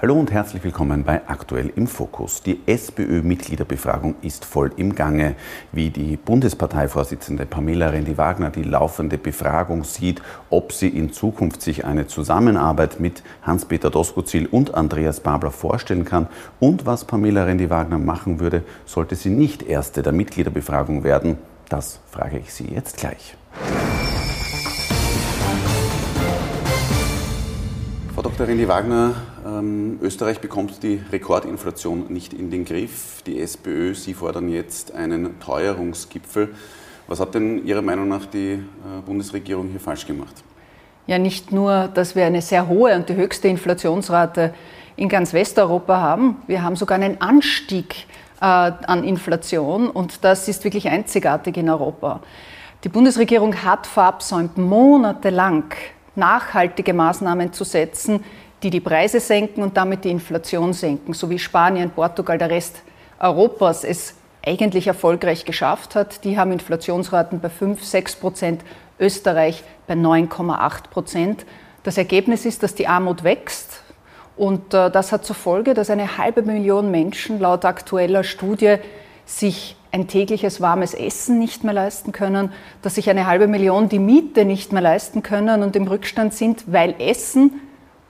Hallo und herzlich willkommen bei Aktuell im Fokus. Die SPÖ-Mitgliederbefragung ist voll im Gange. Wie die Bundesparteivorsitzende Pamela Rendi-Wagner die laufende Befragung sieht, ob sie in Zukunft sich eine Zusammenarbeit mit Hans-Peter Doskozil und Andreas Babler vorstellen kann und was Pamela Rendi-Wagner machen würde, sollte sie nicht Erste der Mitgliederbefragung werden, das frage ich Sie jetzt gleich. Dr. Rendi Wagner, ähm, Österreich bekommt die Rekordinflation nicht in den Griff. Die SPÖ, Sie fordern jetzt einen Teuerungsgipfel. Was hat denn Ihrer Meinung nach die äh, Bundesregierung hier falsch gemacht? Ja, nicht nur, dass wir eine sehr hohe und die höchste Inflationsrate in ganz Westeuropa haben, wir haben sogar einen Anstieg äh, an Inflation und das ist wirklich einzigartig in Europa. Die Bundesregierung hat verabsäumt, monatelang nachhaltige Maßnahmen zu setzen, die die Preise senken und damit die Inflation senken, so wie Spanien, Portugal, der Rest Europas es eigentlich erfolgreich geschafft hat. Die haben Inflationsraten bei 5, 6 Prozent, Österreich bei 9,8 Prozent. Das Ergebnis ist, dass die Armut wächst. Und äh, das hat zur Folge, dass eine halbe Million Menschen laut aktueller Studie sich ein tägliches warmes Essen nicht mehr leisten können, dass sich eine halbe Million die Miete nicht mehr leisten können und im Rückstand sind, weil Essen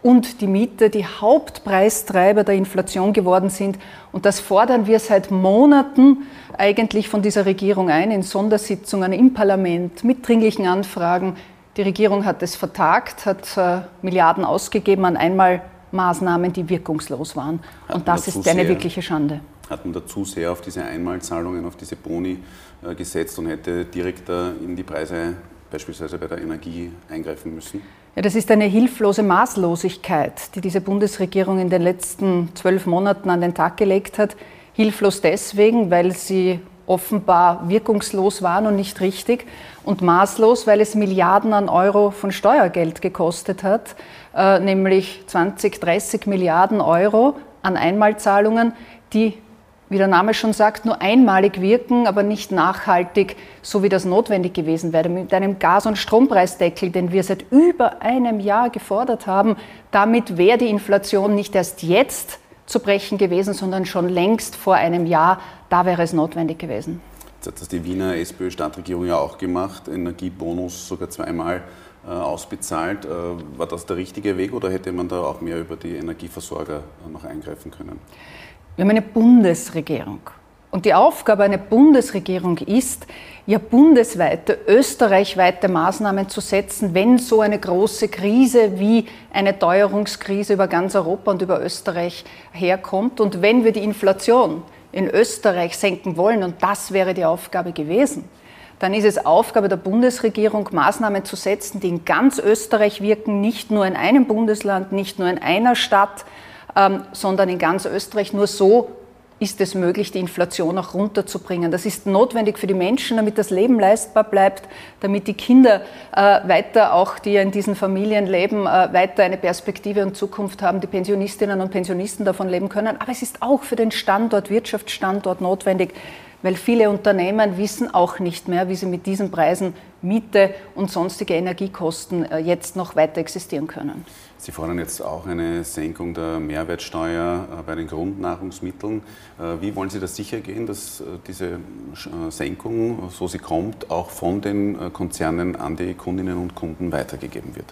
und die Miete die Hauptpreistreiber der Inflation geworden sind. Und das fordern wir seit Monaten eigentlich von dieser Regierung ein, in Sondersitzungen im Parlament, mit dringlichen Anfragen. Die Regierung hat es vertagt, hat äh, Milliarden ausgegeben an Einmalmaßnahmen, die wirkungslos waren. Und das ist eine wirkliche Schande hat man da zu sehr auf diese Einmalzahlungen, auf diese Boni äh, gesetzt und hätte direkter in die Preise beispielsweise bei der Energie eingreifen müssen? Ja, das ist eine hilflose Maßlosigkeit, die diese Bundesregierung in den letzten zwölf Monaten an den Tag gelegt hat. Hilflos deswegen, weil sie offenbar wirkungslos waren und nicht richtig und maßlos, weil es Milliarden an Euro von Steuergeld gekostet hat, äh, nämlich 20, 30 Milliarden Euro an Einmalzahlungen, die wie der Name schon sagt, nur einmalig wirken, aber nicht nachhaltig, so wie das notwendig gewesen wäre. Mit einem Gas- und Strompreisdeckel, den wir seit über einem Jahr gefordert haben, damit wäre die Inflation nicht erst jetzt zu brechen gewesen, sondern schon längst vor einem Jahr. Da wäre es notwendig gewesen. Jetzt hat das die Wiener SPÖ-Stadtregierung ja auch gemacht, Energiebonus sogar zweimal äh, ausbezahlt. Äh, war das der richtige Weg oder hätte man da auch mehr über die Energieversorger noch eingreifen können? Wir haben eine Bundesregierung. Und die Aufgabe einer Bundesregierung ist, ja bundesweite, österreichweite Maßnahmen zu setzen, wenn so eine große Krise wie eine Teuerungskrise über ganz Europa und über Österreich herkommt. Und wenn wir die Inflation in Österreich senken wollen, und das wäre die Aufgabe gewesen, dann ist es Aufgabe der Bundesregierung, Maßnahmen zu setzen, die in ganz Österreich wirken, nicht nur in einem Bundesland, nicht nur in einer Stadt, sondern in ganz Österreich. Nur so ist es möglich, die Inflation auch runterzubringen. Das ist notwendig für die Menschen, damit das Leben leistbar bleibt, damit die Kinder äh, weiter, auch die in diesen Familien leben, äh, weiter eine Perspektive und Zukunft haben, die Pensionistinnen und Pensionisten davon leben können. Aber es ist auch für den Standort, Wirtschaftsstandort notwendig, weil viele Unternehmen wissen auch nicht mehr, wie sie mit diesen Preisen Miete und sonstige Energiekosten äh, jetzt noch weiter existieren können. Sie fordern jetzt auch eine Senkung der Mehrwertsteuer äh, bei den Grundnahrungsmitteln. Äh, wie wollen Sie das sicher gehen, dass diese Senkung, so sie kommt, auch von den Konzernen an die Kundinnen und Kunden weitergegeben wird?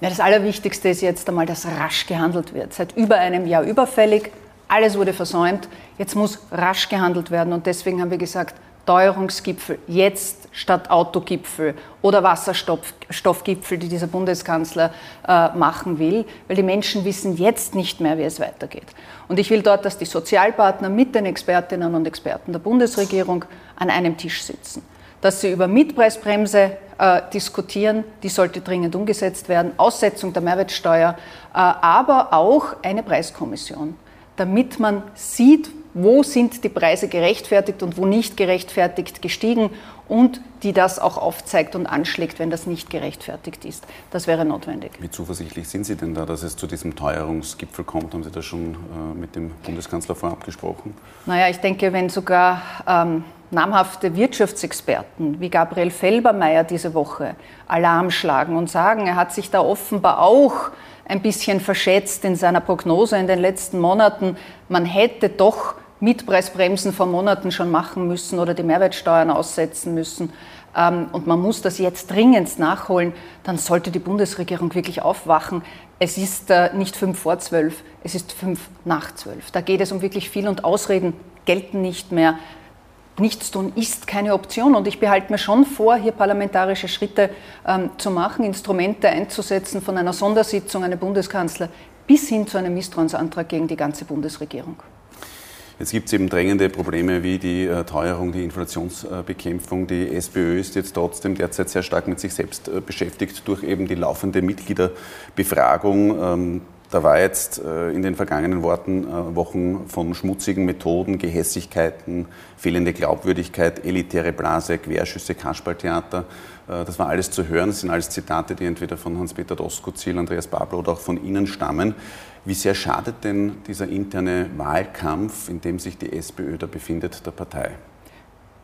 Ja, das Allerwichtigste ist jetzt einmal, dass rasch gehandelt wird. Seit über einem Jahr überfällig, alles wurde versäumt. Jetzt muss rasch gehandelt werden. Und deswegen haben wir gesagt, Teuerungsgipfel jetzt statt Autogipfel oder Wasserstoffgipfel, die dieser Bundeskanzler äh, machen will, weil die Menschen wissen jetzt nicht mehr, wie es weitergeht. Und ich will dort, dass die Sozialpartner mit den Expertinnen und Experten der Bundesregierung an einem Tisch sitzen, dass sie über Mietpreisbremse äh, diskutieren, die sollte dringend umgesetzt werden, Aussetzung der Mehrwertsteuer, äh, aber auch eine Preiskommission damit man sieht, wo sind die Preise gerechtfertigt und wo nicht gerechtfertigt gestiegen und die das auch aufzeigt und anschlägt, wenn das nicht gerechtfertigt ist. Das wäre notwendig. Wie zuversichtlich sind Sie denn da, dass es zu diesem Teuerungsgipfel kommt? Haben Sie das schon äh, mit dem Bundeskanzler vorab gesprochen? Naja, ich denke, wenn sogar ähm, namhafte Wirtschaftsexperten wie Gabriel Felbermeier diese Woche Alarm schlagen und sagen, er hat sich da offenbar auch ein bisschen verschätzt in seiner Prognose in den letzten Monaten. Man hätte doch Mietpreisbremsen vor Monaten schon machen müssen oder die Mehrwertsteuern aussetzen müssen. Ähm, und man muss das jetzt dringend nachholen, dann sollte die Bundesregierung wirklich aufwachen. Es ist äh, nicht fünf vor zwölf, es ist fünf nach zwölf. Da geht es um wirklich viel und Ausreden gelten nicht mehr. Nichts tun ist keine Option und ich behalte mir schon vor, hier parlamentarische Schritte ähm, zu machen, Instrumente einzusetzen von einer Sondersitzung eines Bundeskanzler bis hin zu einem Misstrauensantrag gegen die ganze Bundesregierung. Jetzt gibt es eben drängende Probleme wie die äh, Teuerung, die Inflationsbekämpfung. Die SPÖ ist jetzt trotzdem derzeit sehr stark mit sich selbst äh, beschäftigt durch eben die laufende Mitgliederbefragung. Da war jetzt äh, in den vergangenen Wochen von schmutzigen Methoden, Gehässigkeiten, fehlende Glaubwürdigkeit, elitäre Blase, Querschüsse, Kasperltheater. Das war alles zu hören. Das sind alles Zitate, die entweder von Hans-Peter Doskozil, Andreas Babler oder auch von Ihnen stammen. Wie sehr schadet denn dieser interne Wahlkampf, in dem sich die SPÖ da befindet, der Partei?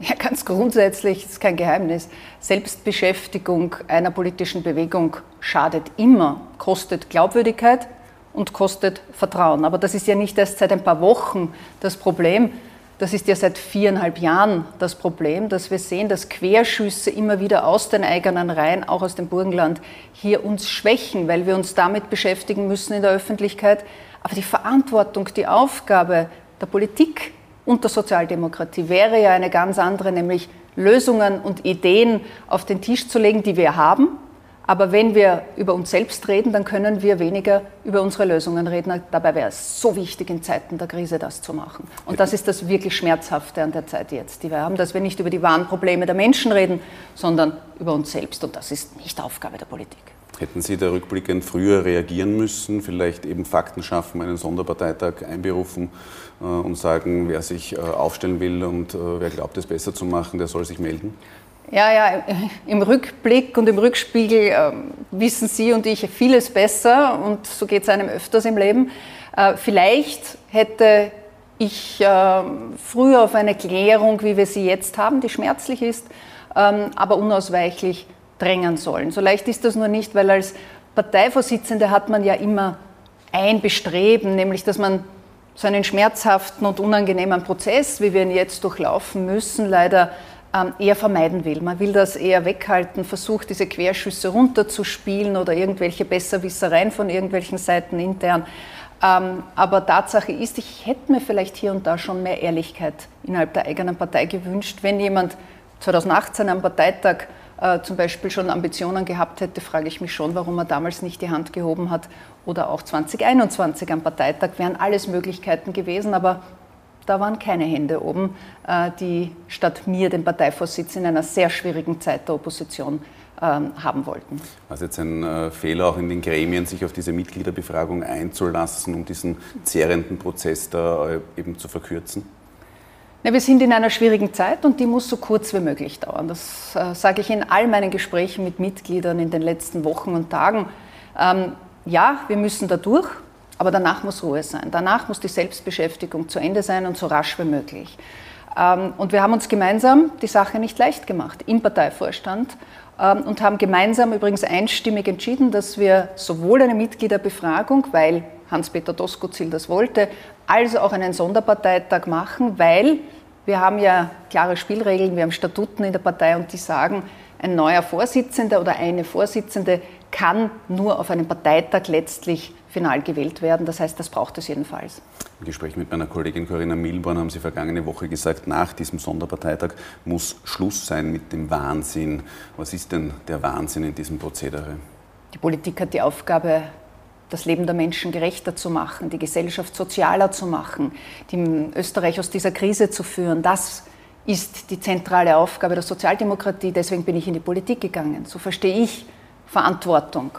Ja, ganz grundsätzlich ist kein Geheimnis. Selbstbeschäftigung einer politischen Bewegung schadet immer, kostet Glaubwürdigkeit und kostet Vertrauen. Aber das ist ja nicht erst seit ein paar Wochen das Problem, das ist ja seit viereinhalb Jahren das Problem, dass wir sehen, dass Querschüsse immer wieder aus den eigenen Reihen, auch aus dem Burgenland, hier uns schwächen, weil wir uns damit beschäftigen müssen in der Öffentlichkeit. Aber die Verantwortung, die Aufgabe der Politik und der Sozialdemokratie wäre ja eine ganz andere, nämlich Lösungen und Ideen auf den Tisch zu legen, die wir haben, aber wenn wir über uns selbst reden, dann können wir weniger über unsere Lösungen reden. Dabei wäre es so wichtig, in Zeiten der Krise das zu machen. Und das ist das wirklich Schmerzhafte an der Zeit jetzt, die wir haben, dass wir nicht über die wahren Probleme der Menschen reden, sondern über uns selbst. Und das ist nicht Aufgabe der Politik. Hätten Sie da rückblickend früher reagieren müssen, vielleicht eben Fakten schaffen, einen Sonderparteitag einberufen äh, und sagen, wer sich äh, aufstellen will und äh, wer glaubt, es besser zu machen, der soll sich melden? Ja, ja, im Rückblick und im Rückspiegel äh, wissen Sie und ich vieles besser und so geht es einem öfters im Leben. Äh, vielleicht hätte ich äh, früher auf eine Klärung, wie wir sie jetzt haben, die schmerzlich ist, ähm, aber unausweichlich drängen sollen. So leicht ist das nur nicht, weil als Parteivorsitzende hat man ja immer ein Bestreben, nämlich dass man so einen schmerzhaften und unangenehmen Prozess, wie wir ihn jetzt durchlaufen müssen, leider eher vermeiden will. Man will das eher weghalten, versucht diese Querschüsse runterzuspielen oder irgendwelche Besserwissereien von irgendwelchen Seiten intern. Ähm, aber Tatsache ist, ich hätte mir vielleicht hier und da schon mehr Ehrlichkeit innerhalb der eigenen Partei gewünscht. Wenn jemand 2018 am Parteitag äh, zum Beispiel schon Ambitionen gehabt hätte, frage ich mich schon, warum er damals nicht die Hand gehoben hat. Oder auch 2021 am Parteitag wären alles Möglichkeiten gewesen, aber da waren keine Hände oben, äh, die statt mir den Parteivorsitz in einer sehr schwierigen Zeit der Opposition ähm, haben wollten. War es jetzt ein äh, Fehler auch in den Gremien, sich auf diese Mitgliederbefragung einzulassen, um diesen zehrenden Prozess da äh, eben zu verkürzen? Ja, wir sind in einer schwierigen Zeit und die muss so kurz wie möglich dauern. Das äh, sage ich in all meinen Gesprächen mit Mitgliedern in den letzten Wochen und Tagen. Ähm, ja, wir müssen da durch. Aber danach muss Ruhe sein. Danach muss die Selbstbeschäftigung zu Ende sein und so rasch wie möglich. Ähm, und wir haben uns gemeinsam die Sache nicht leicht gemacht im Parteivorstand ähm, und haben gemeinsam übrigens einstimmig entschieden, dass wir sowohl eine Mitgliederbefragung, weil Hans-Peter Doskozil das wollte, als auch einen Sonderparteitag machen, weil wir haben ja klare Spielregeln, wir haben Statuten in der Partei und die sagen, ein neuer Vorsitzender oder eine Vorsitzende kann nur auf einem Parteitag letztlich final gewählt werden. Das heißt, das braucht es jedenfalls. Im Gespräch mit meiner Kollegin Corinna Milborn haben Sie vergangene Woche gesagt, nach diesem Sonderparteitag muss Schluss sein mit dem Wahnsinn. Was ist denn der Wahnsinn in diesem Prozedere? Die Politik hat die Aufgabe, das Leben der Menschen gerechter zu machen, die Gesellschaft sozialer zu machen, die Österreich aus dieser Krise zu führen. Das ist die zentrale Aufgabe der Sozialdemokratie. Deswegen bin ich in die Politik gegangen. So verstehe ich Verantwortung.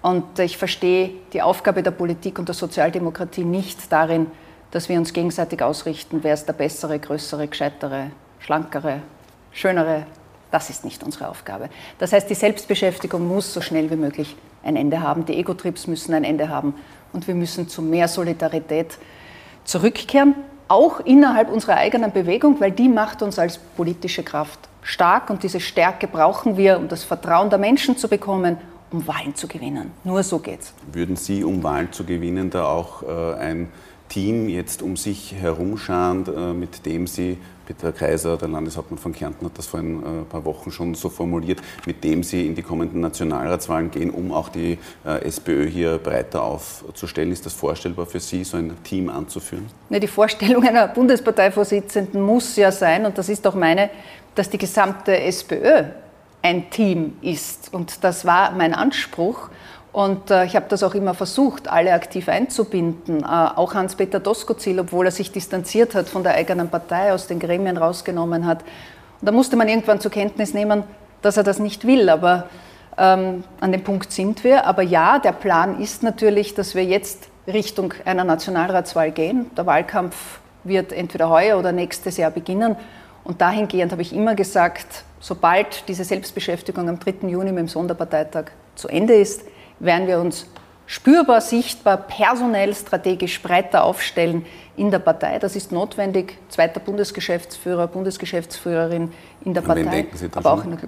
Und ich verstehe die Aufgabe der Politik und der Sozialdemokratie nicht darin, dass wir uns gegenseitig ausrichten, wer ist der bessere, größere, gescheitere, schlankere, schönere. Das ist nicht unsere Aufgabe. Das heißt, die Selbstbeschäftigung muss so schnell wie möglich ein Ende haben. Die Ego-Trips müssen ein Ende haben. Und wir müssen zu mehr Solidarität zurückkehren, auch innerhalb unserer eigenen Bewegung, weil die macht uns als politische Kraft stark. Und diese Stärke brauchen wir, um das Vertrauen der Menschen zu bekommen um Wahlen zu gewinnen. Nur so geht's. Würden Sie, um Wahlen zu gewinnen, da auch äh, ein Team jetzt um sich herumscharen, äh, mit dem Sie Peter Kaiser, der Landeshauptmann von Kärnten, hat das vor ein äh, paar Wochen schon so formuliert, mit dem Sie in die kommenden Nationalratswahlen gehen, um auch die äh, SPÖ hier breiter aufzustellen. Ist das vorstellbar für Sie, so ein Team anzuführen? Die Vorstellung einer Bundesparteivorsitzenden muss ja sein, und das ist auch meine, dass die gesamte SPÖ ein Team ist. Und das war mein Anspruch. Und äh, ich habe das auch immer versucht, alle aktiv einzubinden. Äh, auch Hans-Peter Doskozil, obwohl er sich distanziert hat von der eigenen Partei, aus den Gremien rausgenommen hat. Und da musste man irgendwann zur Kenntnis nehmen, dass er das nicht will. Aber ähm, an dem Punkt sind wir. Aber ja, der Plan ist natürlich, dass wir jetzt Richtung einer Nationalratswahl gehen. Der Wahlkampf wird entweder heuer oder nächstes Jahr beginnen. Und dahingehend habe ich immer gesagt, sobald diese Selbstbeschäftigung am 3. Juni mit dem Sonderparteitag zu Ende ist, werden wir uns spürbar, sichtbar, personell, strategisch breiter aufstellen in der Partei. Das ist notwendig. Zweiter Bundesgeschäftsführer, Bundesgeschäftsführerin in der Partei. denken Sie da aber auch in der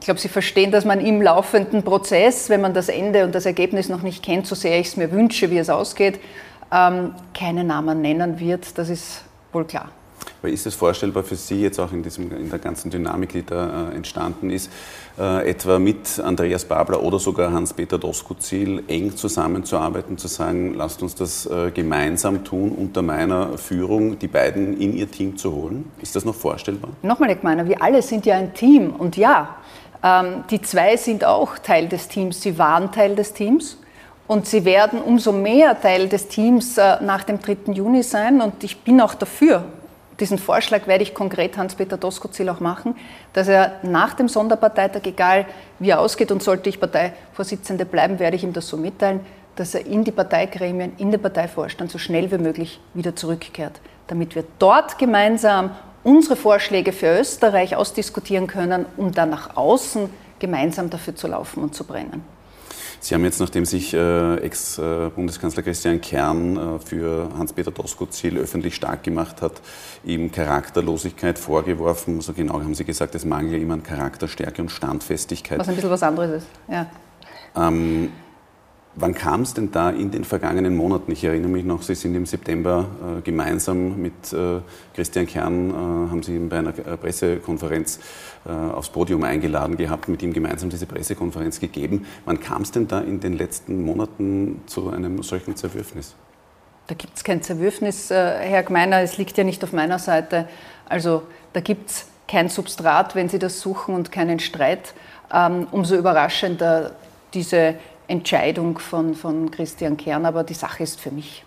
ich glaube, Sie verstehen, dass man im laufenden Prozess, wenn man das Ende und das Ergebnis noch nicht kennt, so sehr ich es mir wünsche, wie es ausgeht, ähm, keine Namen nennen wird. Das ist wohl klar. Aber ist es vorstellbar für Sie jetzt auch in, diesem, in der ganzen Dynamik, die da äh, entstanden ist, äh, etwa mit Andreas Babler oder sogar Hans-Peter Doskozil eng zusammenzuarbeiten, zu sagen, lasst uns das äh, gemeinsam tun, unter meiner Führung die beiden in Ihr Team zu holen? Ist das noch vorstellbar? Nochmal, Herr Gmeiner, wir alle sind ja ein Team und ja, ähm, die zwei sind auch Teil des Teams, sie waren Teil des Teams. Und sie werden umso mehr Teil des Teams äh, nach dem 3. Juni sein. Und ich bin auch dafür, diesen Vorschlag werde ich konkret Hans-Peter Doskozil auch machen, dass er nach dem Sonderparteitag, egal wie er ausgeht, und sollte ich Parteivorsitzende bleiben, werde ich ihm das so mitteilen, dass er in die Parteigremien, in den Parteivorstand so schnell wie möglich wieder zurückkehrt, damit wir dort gemeinsam unsere Vorschläge für Österreich ausdiskutieren können, um dann nach außen gemeinsam dafür zu laufen und zu brennen. Sie haben jetzt, nachdem sich äh, Ex-Bundeskanzler Christian Kern äh, für Hans-Peter Doskozil öffentlich stark gemacht hat, ihm Charakterlosigkeit vorgeworfen. So genau haben Sie gesagt, es mangelt ihm an Charakterstärke und Standfestigkeit. Was ein bisschen was anderes ist, ja. Ähm, Wann kam es denn da in den vergangenen Monaten? Ich erinnere mich noch, Sie sind im September äh, gemeinsam mit äh, Christian Kern, äh, haben Sie ihn bei einer äh, Pressekonferenz äh, aufs Podium eingeladen gehabt, mit ihm gemeinsam diese Pressekonferenz gegeben. Wann kam es denn da in den letzten Monaten zu einem solchen Zerwürfnis? Da gibt es kein Zerwürfnis, äh, Herr Gmeiner, es liegt ja nicht auf meiner Seite. Also da gibt es kein Substrat, wenn Sie das suchen und keinen Streit. Ähm, umso überraschender diese Entscheidung von, von Christian Kern, aber die Sache ist für mich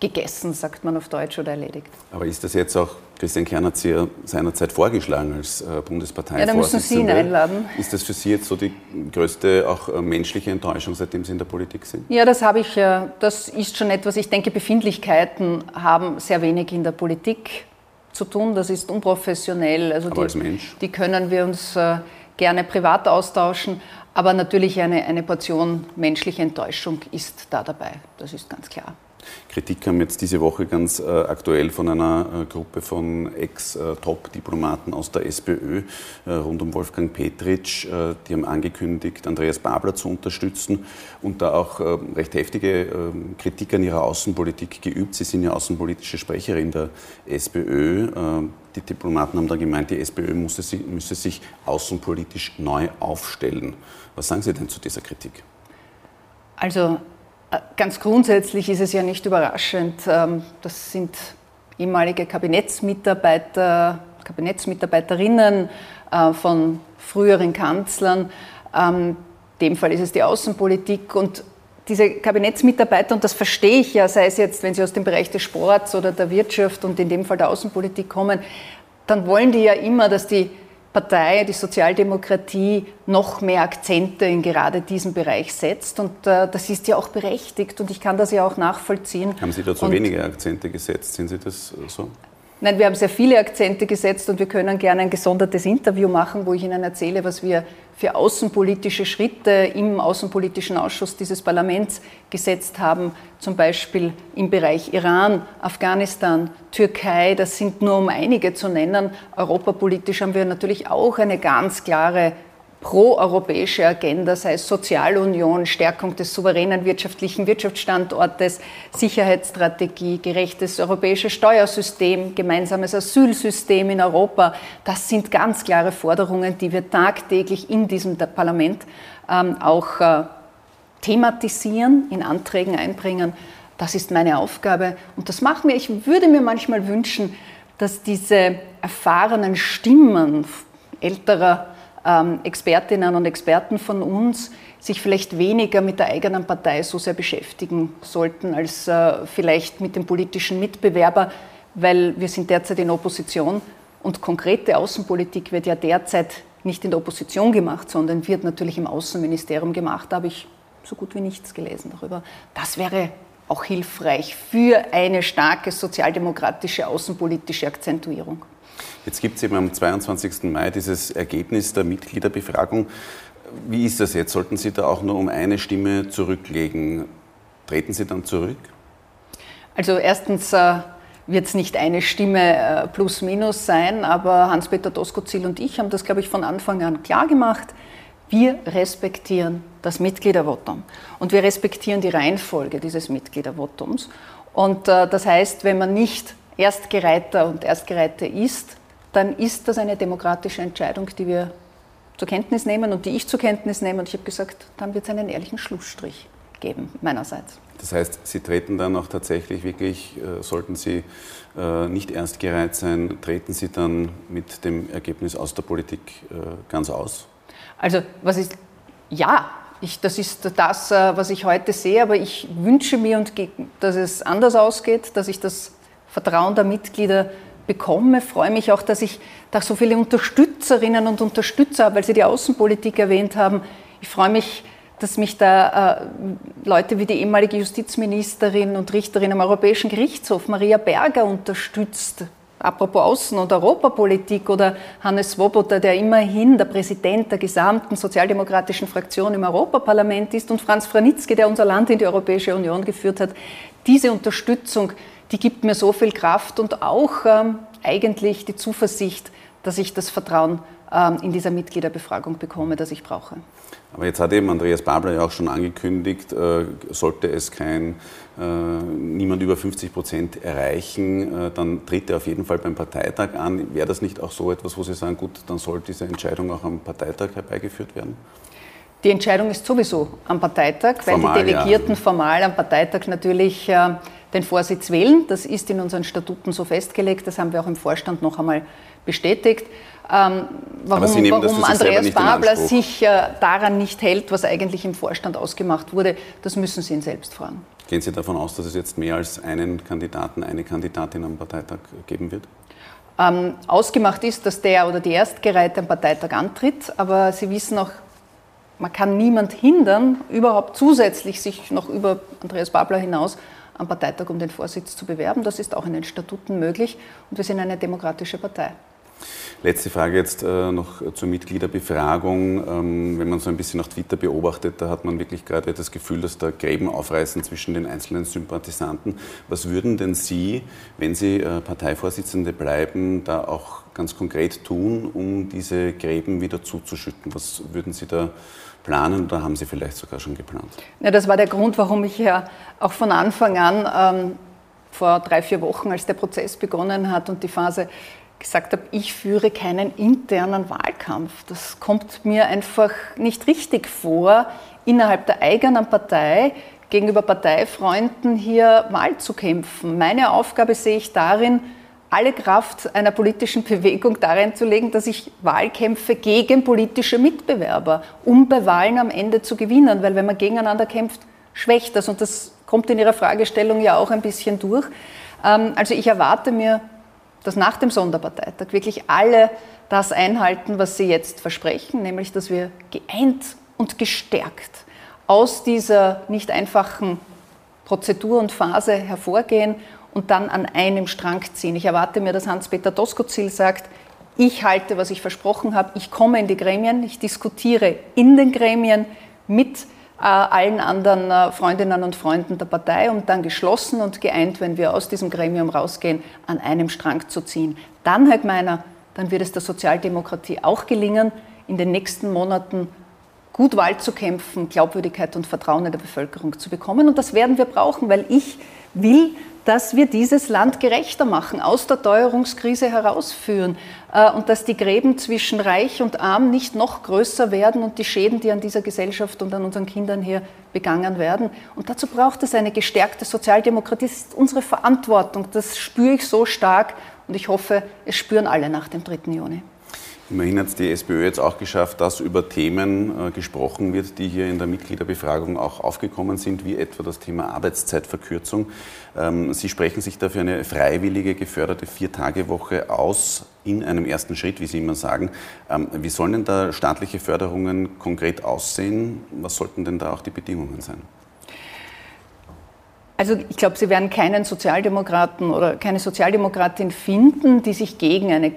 gegessen, sagt man auf Deutsch, oder erledigt. Aber ist das jetzt auch, Christian Kern hat Sie ja seinerzeit vorgeschlagen als äh, Bundesparteivorsitzende. Ja, da müssen Sie ihn einladen. Ist das für Sie jetzt so die größte auch äh, menschliche Enttäuschung, seitdem Sie in der Politik sind? Ja, das habe ich, äh, das ist schon etwas, ich denke, Befindlichkeiten haben sehr wenig in der Politik zu tun, das ist unprofessionell. Also Aber die, als Mensch? Die können wir uns gerne privat austauschen. Aber natürlich eine, eine Portion menschliche Enttäuschung ist da dabei. Das ist ganz klar. Kritik kam jetzt diese Woche ganz äh, aktuell von einer äh, Gruppe von Ex-Top-Diplomaten aus der SPÖ äh, rund um Wolfgang Petritsch. Äh, die haben angekündigt, Andreas Babler zu unterstützen und da auch äh, recht heftige ähm, Kritik an ihrer Außenpolitik geübt. Sie sind ja außenpolitische Sprecherin der SPÖ. Äh, die Diplomaten haben da gemeint, die SPÖ müsse, müsse sich außenpolitisch neu aufstellen. Was sagen Sie denn zu dieser Kritik? Also ganz grundsätzlich ist es ja nicht überraschend. Ähm, das sind ehemalige Kabinettsmitarbeiter, Kabinettsmitarbeiterinnen äh, von früheren Kanzlern. Ähm, in dem Fall ist es die Außenpolitik und diese Kabinettsmitarbeiter, und das verstehe ich ja, sei es jetzt, wenn sie aus dem Bereich des Sports oder der Wirtschaft und in dem Fall der Außenpolitik kommen, dann wollen die ja immer, dass die Partei, die Sozialdemokratie, noch mehr Akzente in gerade diesem Bereich setzt. Und äh, das ist ja auch berechtigt und ich kann das ja auch nachvollziehen. Haben Sie dazu wenige Akzente gesetzt? Sind Sie das so? Nein, wir haben sehr viele Akzente gesetzt und wir können gerne ein gesondertes Interview machen, wo ich Ihnen erzähle, was wir für außenpolitische Schritte im Außenpolitischen Ausschuss dieses Parlaments gesetzt haben, zum Beispiel im Bereich Iran, Afghanistan, Türkei, das sind nur um einige zu nennen. Europapolitisch haben wir natürlich auch eine ganz klare proeuropäische Agenda, sei es Sozialunion, Stärkung des souveränen wirtschaftlichen Wirtschaftsstandortes, Sicherheitsstrategie, gerechtes europäisches Steuersystem, gemeinsames Asylsystem in Europa, das sind ganz klare Forderungen, die wir tagtäglich in diesem Parlament ähm, auch äh, thematisieren, in Anträgen einbringen. Das ist meine Aufgabe und das machen wir. Ich würde mir manchmal wünschen, dass diese erfahrenen Stimmen älterer Expertinnen und Experten von uns sich vielleicht weniger mit der eigenen Partei so sehr beschäftigen sollten als äh, vielleicht mit dem politischen Mitbewerber, weil wir sind derzeit in Opposition und konkrete Außenpolitik wird ja derzeit nicht in der Opposition gemacht, sondern wird natürlich im Außenministerium gemacht. Da habe ich so gut wie nichts gelesen darüber. Das wäre auch hilfreich für eine starke sozialdemokratische außenpolitische Akzentuierung. Jetzt gibt es eben am 22. Mai dieses Ergebnis der Mitgliederbefragung. Wie ist das jetzt? Sollten Sie da auch nur um eine Stimme zurücklegen? Treten Sie dann zurück? Also erstens äh, wird es nicht eine Stimme äh, plus minus sein, aber Hans-Peter Doskozil und ich haben das, glaube ich, von Anfang an klar gemacht. Wir respektieren das Mitgliedervotum und wir respektieren die Reihenfolge dieses Mitgliedervotums. Und äh, das heißt, wenn man nicht Erstgereihter und Erstgereihte ist, dann ist das eine demokratische Entscheidung, die wir zur Kenntnis nehmen und die ich zur Kenntnis nehme. Und ich habe gesagt, dann wird es einen ehrlichen Schlussstrich geben, meinerseits. Das heißt, Sie treten dann auch tatsächlich wirklich, äh, sollten Sie äh, nicht erstgereiht sein, treten Sie dann mit dem Ergebnis aus der Politik äh, ganz aus? Also, was ist, ja, ich, das ist das, äh, was ich heute sehe, aber ich wünsche mir, und dass es anders ausgeht, dass ich das Vertrauen der Mitglieder bekomme. Freue mich auch, dass ich da so viele Unterstützerinnen und Unterstützer habe, weil Sie die Außenpolitik erwähnt haben. Ich freue mich, dass mich da äh, Leute wie die ehemalige Justizministerin und Richterin am Europäischen Gerichtshof, Maria Berger, unterstützt. Apropos Außen- und Europapolitik oder Hannes Swoboda, der immerhin der Präsident der gesamten sozialdemokratischen Fraktion im Europaparlament ist und Franz Franitzky, der unser Land in die Europäische Union geführt hat. Diese Unterstützung die gibt mir so viel Kraft und auch ähm, eigentlich die Zuversicht, dass ich das Vertrauen ähm, in dieser Mitgliederbefragung bekomme, das ich brauche. Aber jetzt hat eben Andreas Babler ja auch schon angekündigt, äh, sollte es kein äh, niemand über 50 Prozent erreichen, äh, dann tritt er auf jeden Fall beim Parteitag an. Wäre das nicht auch so etwas, wo Sie sagen, gut, dann soll diese Entscheidung auch am Parteitag herbeigeführt werden? Die Entscheidung ist sowieso am Parteitag, weil formal, die Delegierten ja. formal am Parteitag natürlich äh, den Vorsitz wählen. Das ist in unseren Statuten so festgelegt. Das haben wir auch im Vorstand noch einmal bestätigt. Ähm, warum, warum Andreas Babler sich äh, daran nicht hält, was eigentlich im Vorstand ausgemacht wurde, das müssen Sie ihn selbst fragen. Gehen Sie davon aus, dass es jetzt mehr als einen Kandidaten, eine Kandidatin am Parteitag geben wird? Ähm, ausgemacht ist, dass der oder die Erstgereihte am Parteitag antritt, aber Sie wissen auch, man kann niemand hindern, überhaupt zusätzlich sich noch über Andreas Babler hinaus am Parteitag um den Vorsitz zu bewerben. Das ist auch in den Statuten möglich und wir sind eine demokratische Partei. Letzte Frage jetzt äh, noch zur Mitgliederbefragung. Ähm, wenn man so ein bisschen nach Twitter beobachtet, da hat man wirklich gerade das Gefühl, dass da Gräben aufreißen zwischen den einzelnen Sympathisanten. Was würden denn Sie, wenn Sie äh, Parteivorsitzende bleiben, da auch ganz konkret tun, um diese Gräben wieder zuzuschütten? Was würden Sie da planen oder haben Sie vielleicht sogar schon geplant? Ja, das war der Grund, warum ich ja auch von Anfang an ähm, vor drei, vier Wochen, als der Prozess begonnen hat und die Phase gesagt habe, ich führe keinen internen Wahlkampf. Das kommt mir einfach nicht richtig vor, innerhalb der eigenen Partei gegenüber Parteifreunden hier Wahl zu kämpfen. Meine Aufgabe sehe ich darin, alle Kraft einer politischen Bewegung darin zu legen, dass ich Wahlkämpfe gegen politische Mitbewerber, um bei Wahlen am Ende zu gewinnen. Weil wenn man gegeneinander kämpft, schwächt das. Und das kommt in Ihrer Fragestellung ja auch ein bisschen durch. Ähm, also ich erwarte mir, dass nach dem Sonderparteitag wirklich alle das einhalten, was sie jetzt versprechen, nämlich dass wir geeint und gestärkt aus dieser nicht einfachen Prozedur und Phase hervorgehen und dann an einem Strang ziehen. Ich erwarte mir, dass Hans-Peter Doskozil sagt, ich halte, was ich versprochen habe, ich komme in die Gremien, ich diskutiere in den Gremien mit äh, allen anderen äh, Freundinnen und Freunden der Partei, um dann geschlossen und geeint, wenn wir aus diesem Gremium rausgehen, an einem Strang zu ziehen. Dann, Herr Gmeiner, dann wird es der Sozialdemokratie auch gelingen, in den nächsten Monaten gut Wahl zu kämpfen, Glaubwürdigkeit und Vertrauen in der Bevölkerung zu bekommen. Und das werden wir brauchen, weil ich will, dass wir dieses Land gerechter machen, aus der Teuerungskrise herausführen äh, und dass die Gräben zwischen Reich und Arm nicht noch größer werden und die Schäden, die an dieser Gesellschaft und an unseren Kindern hier begangen werden. Und dazu braucht es eine gestärkte Sozialdemokratie. Das ist unsere Verantwortung. Das spüre ich so stark und ich hoffe, es spüren alle nach dem 3. Juni. Immerhin hat es die SPÖ jetzt auch geschafft, dass über Themen äh, gesprochen wird, die hier in der Mitgliederbefragung auch aufgekommen sind, wie etwa das Thema Arbeitszeitverkürzung. Ähm, Sie sprechen sich dafür eine freiwillige, geförderte Vier-Tage-Woche aus, in einem ersten Schritt, wie Sie immer sagen. Ähm, wie sollen denn da staatliche Förderungen konkret aussehen? Was sollten denn da auch die Bedingungen sein? Also ich glaube, Sie werden keinen Sozialdemokraten oder keine Sozialdemokratin finden, die sich gegen eine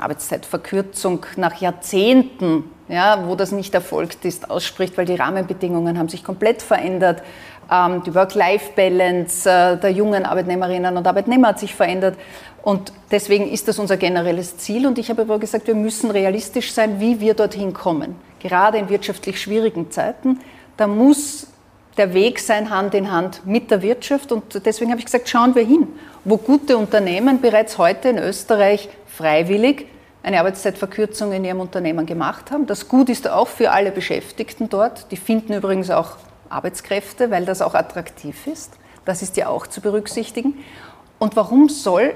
Arbeitszeitverkürzung nach Jahrzehnten, ja, wo das nicht erfolgt ist, ausspricht, weil die Rahmenbedingungen haben sich komplett verändert. Ähm, die Work-Life-Balance äh, der jungen Arbeitnehmerinnen und Arbeitnehmer hat sich verändert. Und deswegen ist das unser generelles Ziel. Und ich habe aber gesagt, wir müssen realistisch sein, wie wir dorthin kommen. Gerade in wirtschaftlich schwierigen Zeiten. Da muss der Weg sein, Hand in Hand mit der Wirtschaft. Und deswegen habe ich gesagt, schauen wir hin, wo gute Unternehmen bereits heute in Österreich freiwillig eine Arbeitszeitverkürzung in ihrem Unternehmen gemacht haben. Das Gut ist auch für alle Beschäftigten dort. Die finden übrigens auch Arbeitskräfte, weil das auch attraktiv ist. Das ist ja auch zu berücksichtigen. Und warum soll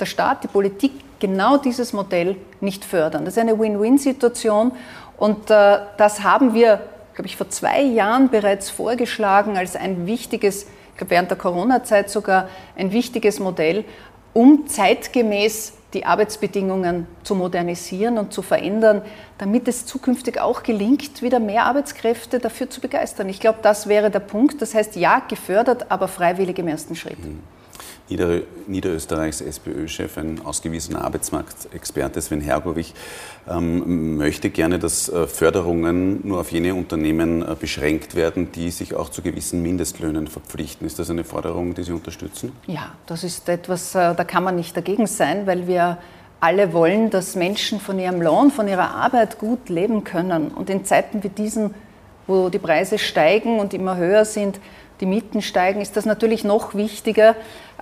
der Staat, die Politik genau dieses Modell nicht fördern? Das ist eine Win-Win-Situation und äh, das haben wir, glaube ich, vor zwei Jahren bereits vorgeschlagen als ein wichtiges, ich glaube während der Corona-Zeit sogar ein wichtiges Modell, um zeitgemäß die Arbeitsbedingungen zu modernisieren und zu verändern, damit es zukünftig auch gelingt, wieder mehr Arbeitskräfte dafür zu begeistern. Ich glaube, das wäre der Punkt. Das heißt, ja, gefördert, aber freiwillig im ersten Schritt. Mhm. Nieder Niederösterreichs SPÖ-Chef, ein ausgewiesener Arbeitsmarktexperte, Sven Hergovich, ähm, möchte gerne, dass äh, Förderungen nur auf jene Unternehmen äh, beschränkt werden, die sich auch zu gewissen Mindestlöhnen verpflichten. Ist das eine Forderung, die Sie unterstützen? Ja, das ist etwas, äh, da kann man nicht dagegen sein, weil wir alle wollen, dass Menschen von ihrem Lohn, von ihrer Arbeit gut leben können. Und in Zeiten wie diesen, wo die Preise steigen und immer höher sind, die Mieten steigen, ist das natürlich noch wichtiger,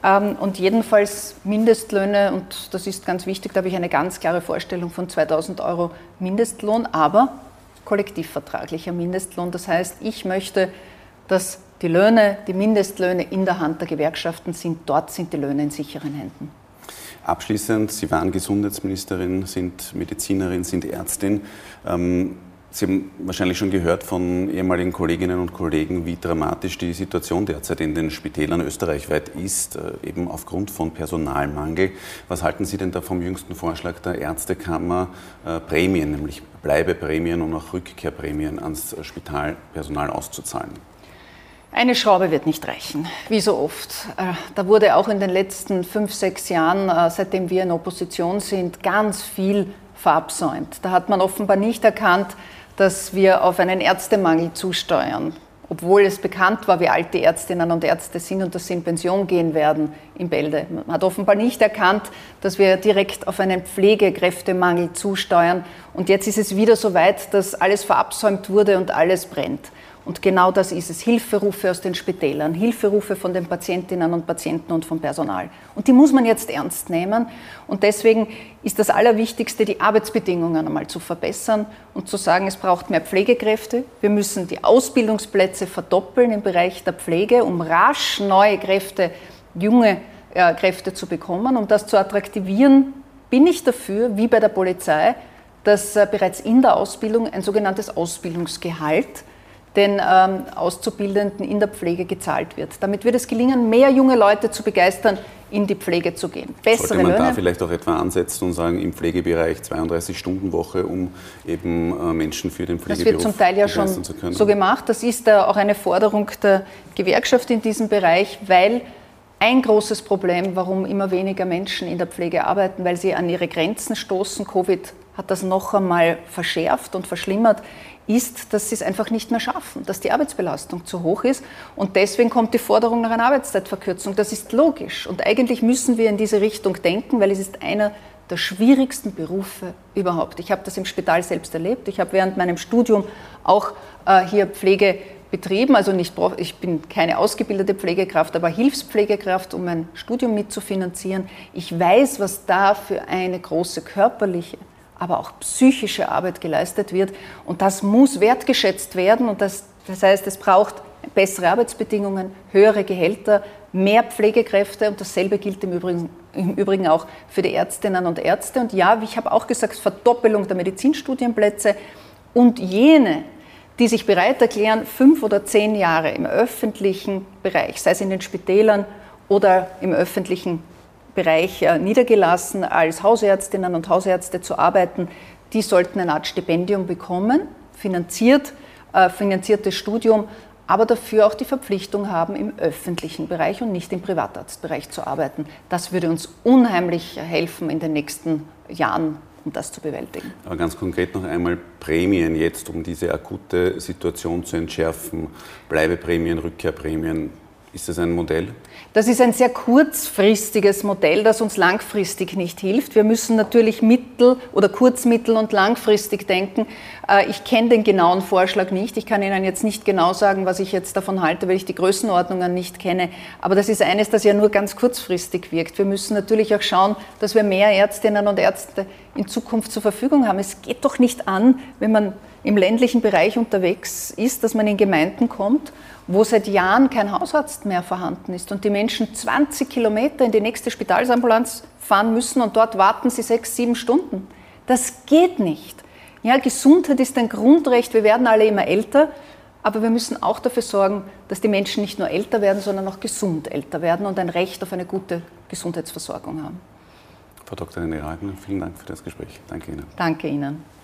und jedenfalls Mindestlöhne, und das ist ganz wichtig, da habe ich eine ganz klare Vorstellung von 2000 Euro Mindestlohn, aber kollektivvertraglicher Mindestlohn. Das heißt, ich möchte, dass die Löhne, die Mindestlöhne in der Hand der Gewerkschaften sind. Dort sind die Löhne in sicheren Händen. Abschließend, Sie waren Gesundheitsministerin, sind Medizinerin, sind Ärztin. Ähm, Sie haben wahrscheinlich schon gehört von ehemaligen Kolleginnen und Kollegen, wie dramatisch die Situation derzeit in den Spitälern österreichweit ist, äh, eben aufgrund von Personalmangel. Was halten Sie denn da vom jüngsten Vorschlag der Ärztekammer, äh, Prämien, nämlich Bleibeprämien und auch Rückkehrprämien ans Spitalpersonal auszuzahlen? Eine Schraube wird nicht reichen, wie so oft. Äh, da wurde auch in den letzten fünf, sechs Jahren, seitdem wir in Opposition sind, ganz viel verabsäumt. Da hat man offenbar nicht erkannt, dass wir auf einen Ärztemangel zusteuern, obwohl es bekannt war, wie alt die Ärztinnen und Ärzte sind und dass sie in Pension gehen werden in Bälde. Man hat offenbar nicht erkannt, dass wir direkt auf einen Pflegekräftemangel zusteuern. Und jetzt ist es wieder so weit, dass alles verabsäumt wurde und alles brennt. Und genau das ist es. Hilferufe aus den Spitälern, Hilferufe von den Patientinnen und Patienten und vom Personal. Und die muss man jetzt ernst nehmen. Und deswegen ist das Allerwichtigste, die Arbeitsbedingungen einmal zu verbessern und zu sagen, es braucht mehr Pflegekräfte. Wir müssen die Ausbildungsplätze verdoppeln im Bereich der Pflege, um rasch neue Kräfte, junge äh, Kräfte zu bekommen. Um das zu attraktivieren, bin ich dafür, wie bei der Polizei, dass äh, bereits in der Ausbildung ein sogenanntes Ausbildungsgehalt den ähm, Auszubildenden in der Pflege gezahlt wird. Damit wird es gelingen, mehr junge Leute zu begeistern, in die Pflege zu gehen. Bessere Sollte man Löhne. da vielleicht auch etwa ansetzen und sagen, im Pflegebereich 32-Stunden-Woche, um eben äh, Menschen für den Pflegeberuf Das wird zum Teil ja schon so gemacht. Das ist äh, auch eine Forderung der Gewerkschaft in diesem Bereich, weil ein großes Problem, warum immer weniger Menschen in der Pflege arbeiten, weil sie an ihre Grenzen stoßen. Covid hat das noch einmal verschärft und verschlimmert, ist, dass sie es einfach nicht mehr schaffen, dass die Arbeitsbelastung zu hoch ist. Und deswegen kommt die Forderung nach einer Arbeitszeitverkürzung. Das ist logisch. Und eigentlich müssen wir in diese Richtung denken, weil es ist einer der schwierigsten Berufe überhaupt. Ich habe das im Spital selbst erlebt. Ich habe während meinem Studium auch äh, hier Pflege betrieben, also nicht, ich bin keine ausgebildete Pflegekraft, aber Hilfspflegekraft, um mein Studium mitzufinanzieren. Ich weiß, was da für eine große körperliche, aber auch psychische Arbeit geleistet wird. Und das muss wertgeschätzt werden. Und das, das heißt, es braucht bessere Arbeitsbedingungen, höhere Gehälter, mehr Pflegekräfte. Und dasselbe gilt im Übrigen, im Übrigen auch für die Ärztinnen und Ärzte. Und ja, wie ich habe auch gesagt, Verdoppelung der Medizinstudienplätze. Und jene, die sich bereit erklären, fünf oder zehn Jahre im öffentlichen Bereich, sei es in den Spitälern oder im öffentlichen Bereich äh, niedergelassen, als Hausärztinnen und Hausärzte zu arbeiten, die sollten eine Art Stipendium bekommen, finanziert, äh, finanziertes Studium, aber dafür auch die Verpflichtung haben, im öffentlichen Bereich und nicht im Privatarztbereich zu arbeiten. Das würde uns unheimlich helfen in den nächsten Jahren, um das zu bewältigen. Aber ganz konkret noch einmal Prämien jetzt, um diese akute Situation zu entschärfen. Bleibeprämien, Rückkehrprämien. Ist das ein Modell? Das ist ein sehr kurzfristiges Modell, das uns langfristig nicht hilft. Wir müssen natürlich mittel- oder kurzmittel- und langfristig denken. Äh, ich kenne den genauen Vorschlag nicht. Ich kann Ihnen jetzt nicht genau sagen, was ich jetzt davon halte, weil ich die Größenordnungen nicht kenne. Aber das ist eines, das ja nur ganz kurzfristig wirkt. Wir müssen natürlich auch schauen, dass wir mehr Ärztinnen und Ärzte in Zukunft zur Verfügung haben. Es geht doch nicht an, wenn man im ländlichen Bereich unterwegs ist, dass man in Gemeinden kommt, wo seit Jahren kein Hausarzt mehr vorhanden ist und die Menschen 20 Kilometer in die nächste Spitalsambulanz fahren müssen und dort warten sie sechs, sieben Stunden. Das geht nicht. Ja, Gesundheit ist ein Grundrecht. Wir werden alle immer älter, aber wir müssen auch dafür sorgen, dass die Menschen nicht nur älter werden, sondern auch gesund älter werden und ein Recht auf eine gute Gesundheitsversorgung haben. Frau Dr. René Ragner, vielen Dank für das Gespräch. Danke Ihnen. Danke Ihnen.